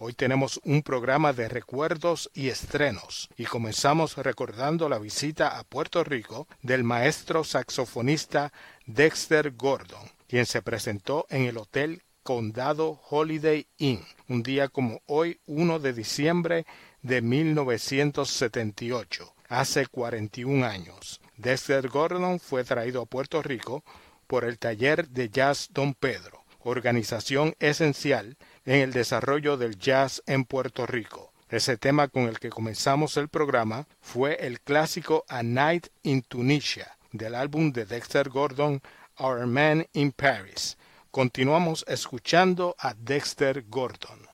Hoy tenemos un programa de recuerdos y estrenos y comenzamos recordando la visita a Puerto Rico del maestro saxofonista Dexter Gordon, quien se presentó en el Hotel Condado Holiday Inn, un día como hoy, 1 de diciembre de 1978, hace 41 años. Dexter Gordon fue traído a Puerto Rico por el taller de jazz Don Pedro, organización esencial en el desarrollo del jazz en Puerto Rico. Ese tema con el que comenzamos el programa fue el clásico A Night in Tunisia del álbum de Dexter Gordon, Our Man in Paris. Continuamos escuchando a Dexter Gordon.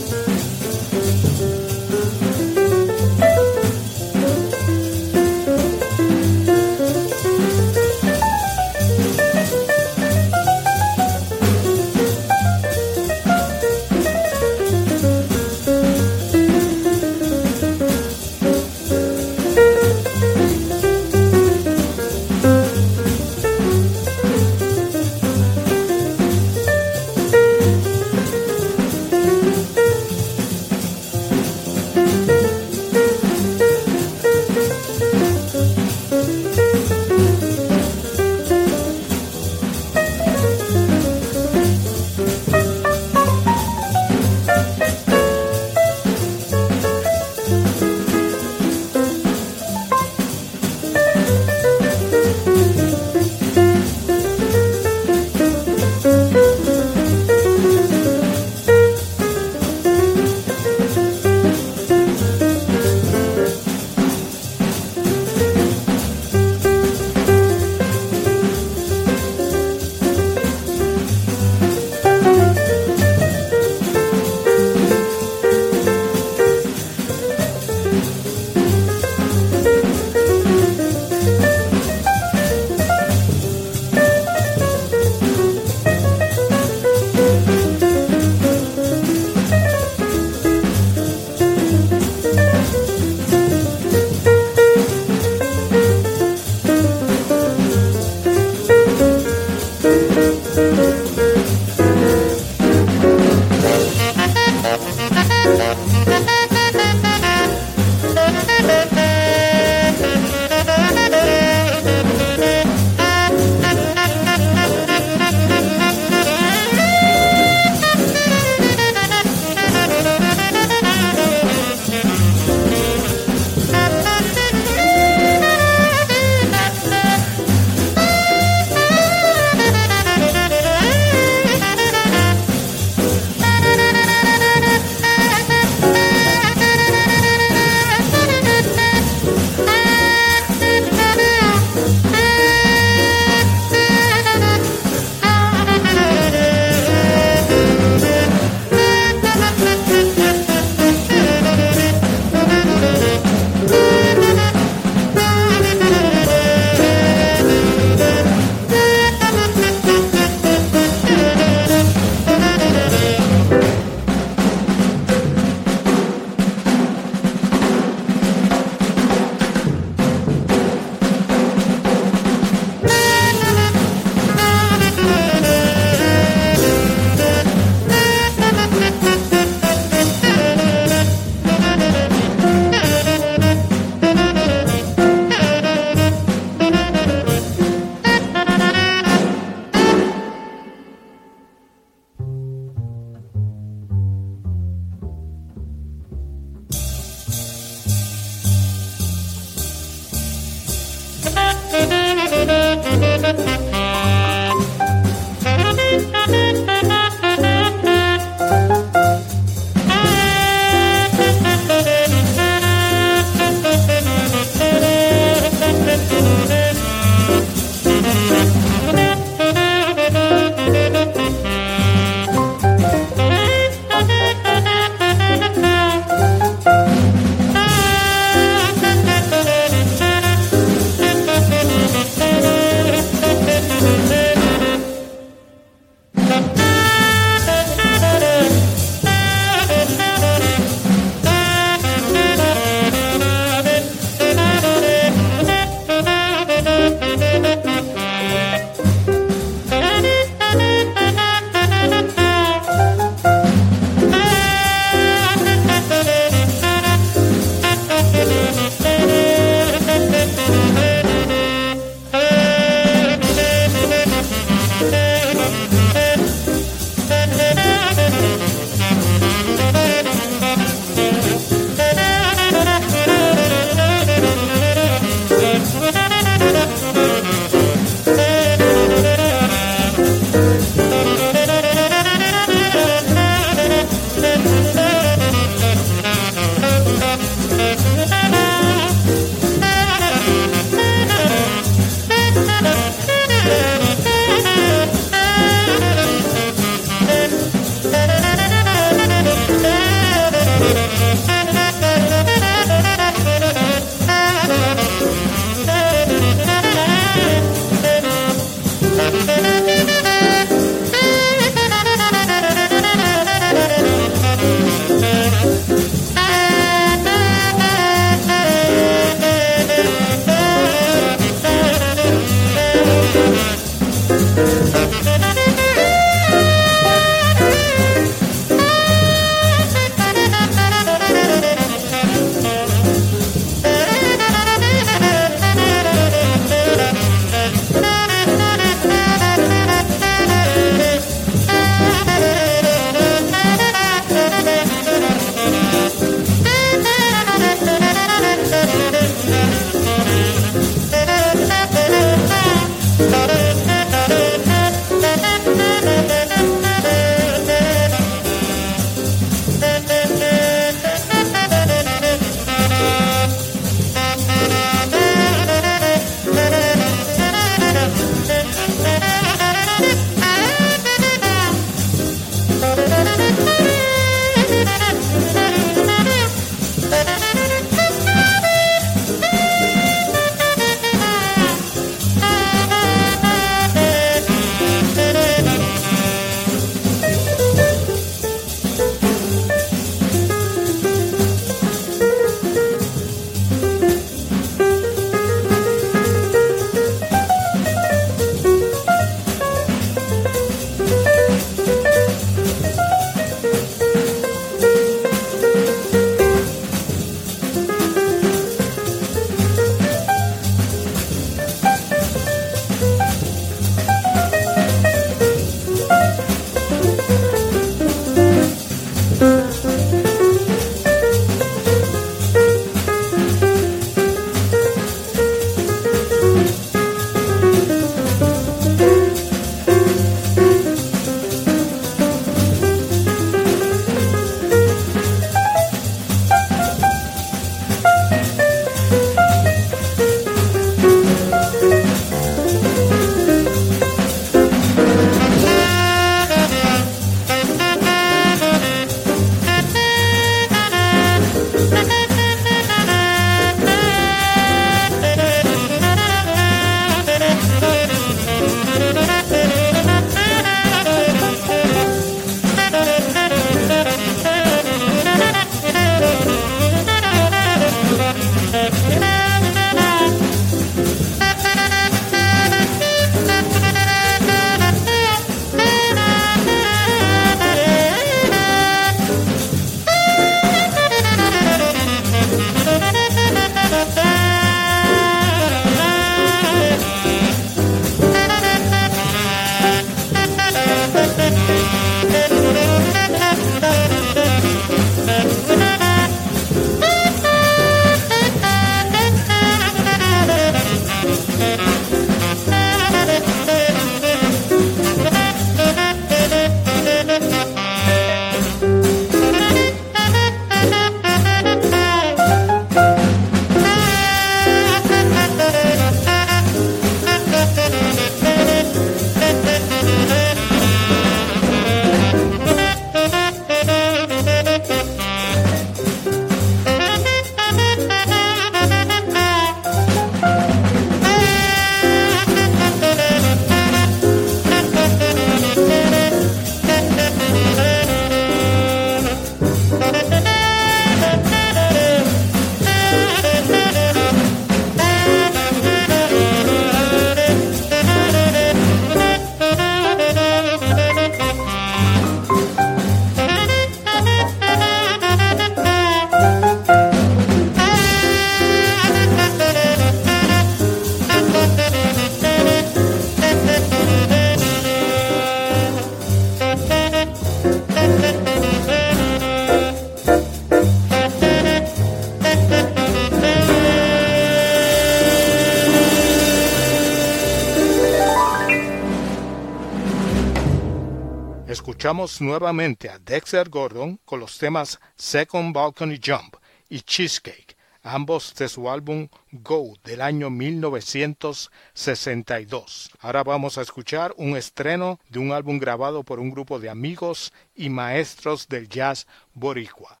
Escuchamos nuevamente a Dexter Gordon con los temas Second Balcony Jump y Cheesecake, ambos de su álbum Go del año 1962. Ahora vamos a escuchar un estreno de un álbum grabado por un grupo de amigos y maestros del jazz boricua.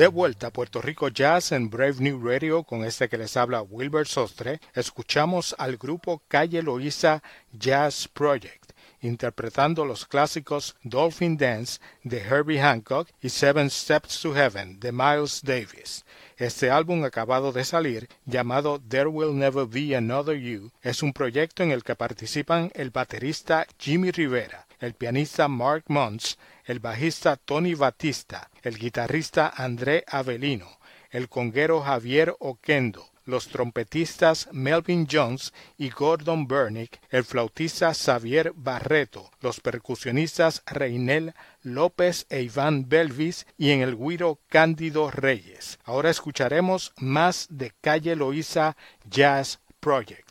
De vuelta a Puerto Rico Jazz en Brave New Radio con este que les habla Wilbur Sostre, escuchamos al grupo Calle Loíza Jazz Project interpretando los clásicos Dolphin Dance de Herbie Hancock y Seven Steps to Heaven de Miles Davis. Este álbum acabado de salir, llamado There Will Never Be Another You, es un proyecto en el que participan el baterista Jimmy Rivera, el pianista Mark Muntz, el bajista Tony Batista, el guitarrista André Avelino, el conguero Javier Oquendo, los trompetistas Melvin Jones y Gordon Bernick, el flautista Xavier Barreto, los percusionistas Reinel López e Iván Belvis y en el guiro Cándido Reyes. Ahora escucharemos más de Calle Loíza Jazz Project.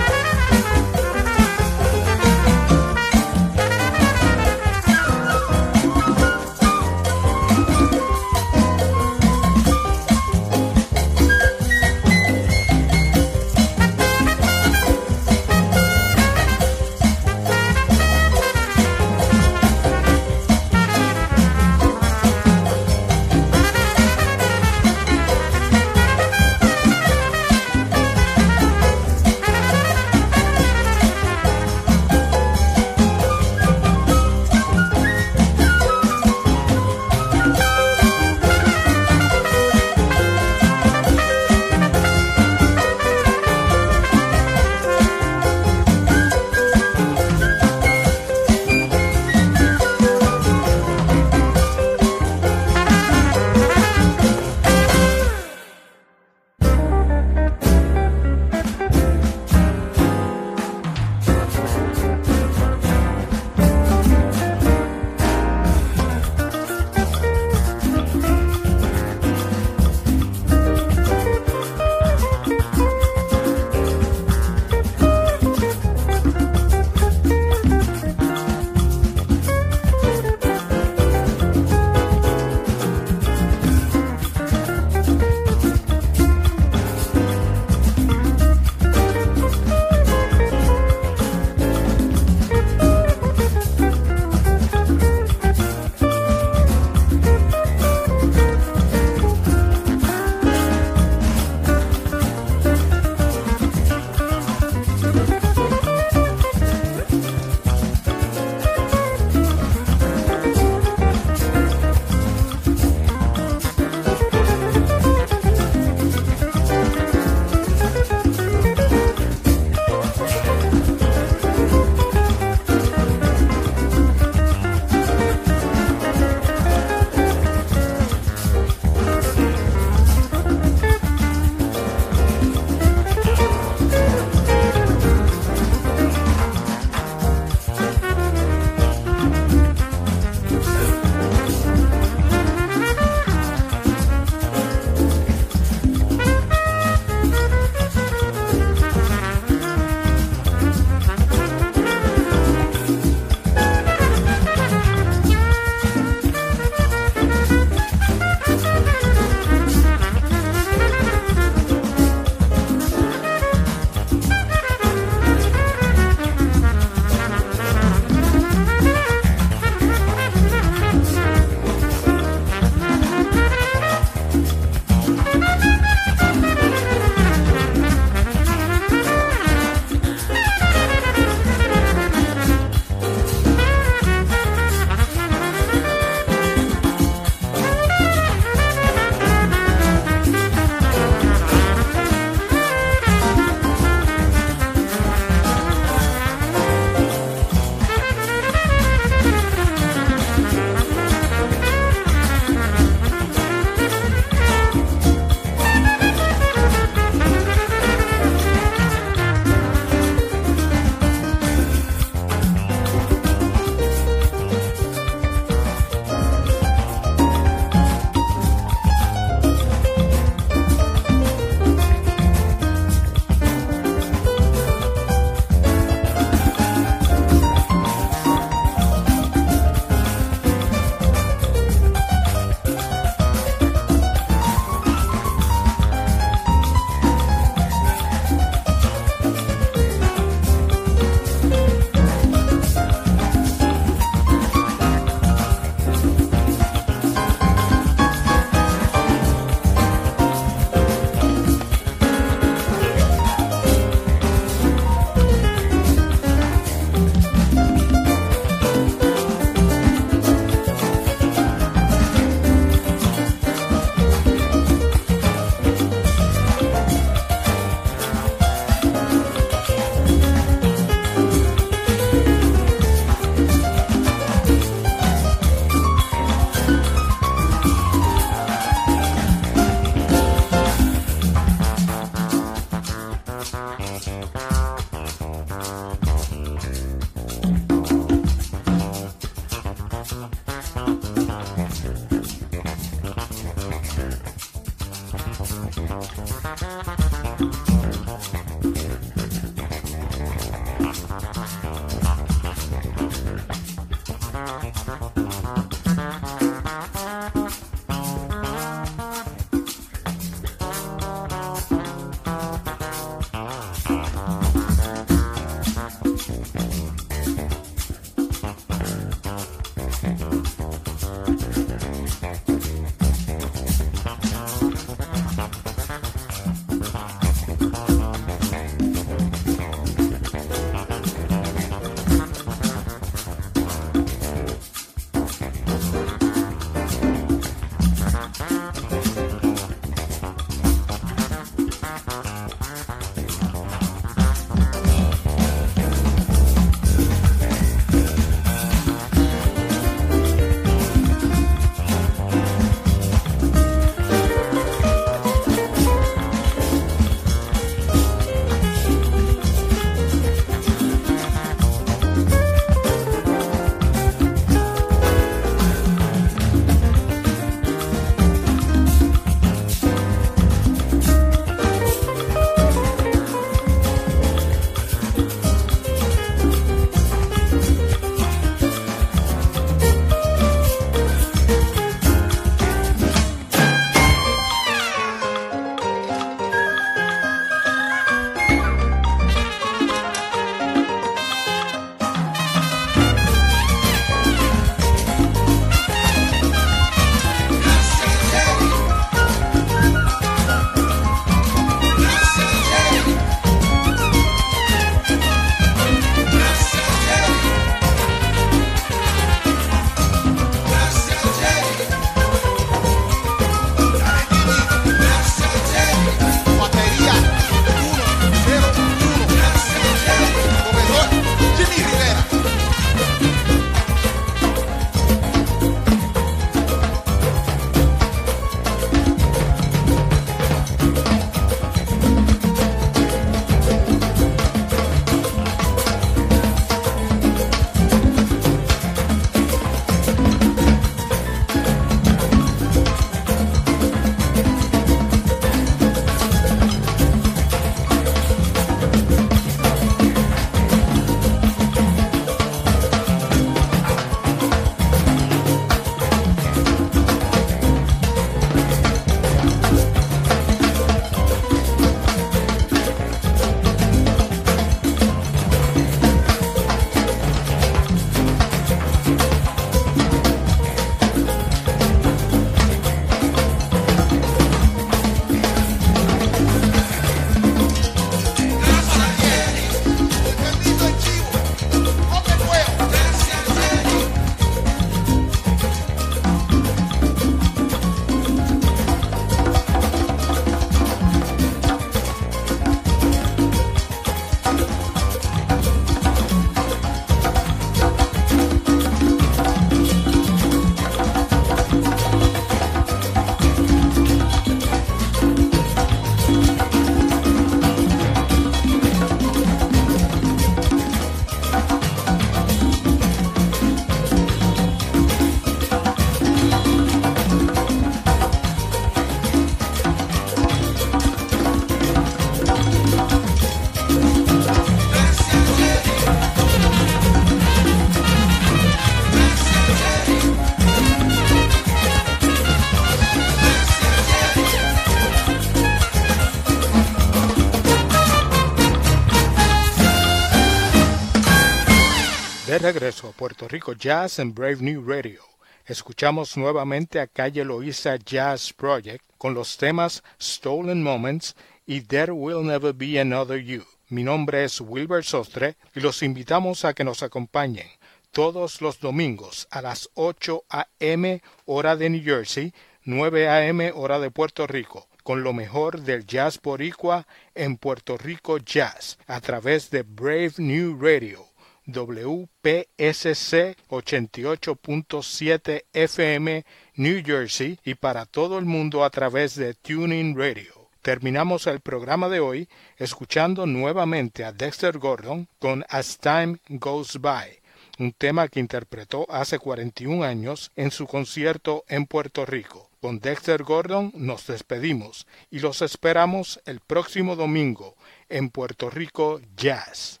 Regreso a Puerto Rico Jazz en Brave New Radio. Escuchamos nuevamente a Calle Loíza Jazz Project con los temas Stolen Moments y There Will Never Be Another You. Mi nombre es Wilber Sostre y los invitamos a que nos acompañen todos los domingos a las 8 a.m. hora de New Jersey, 9 a.m. hora de Puerto Rico con lo mejor del jazz boricua en Puerto Rico Jazz a través de Brave New Radio WPSC 88.7 FM New Jersey y para todo el mundo a través de Tuning Radio. Terminamos el programa de hoy escuchando nuevamente a Dexter Gordon con As Time Goes By, un tema que interpretó hace 41 años en su concierto en Puerto Rico. Con Dexter Gordon nos despedimos y los esperamos el próximo domingo en Puerto Rico Jazz.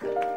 Thank you.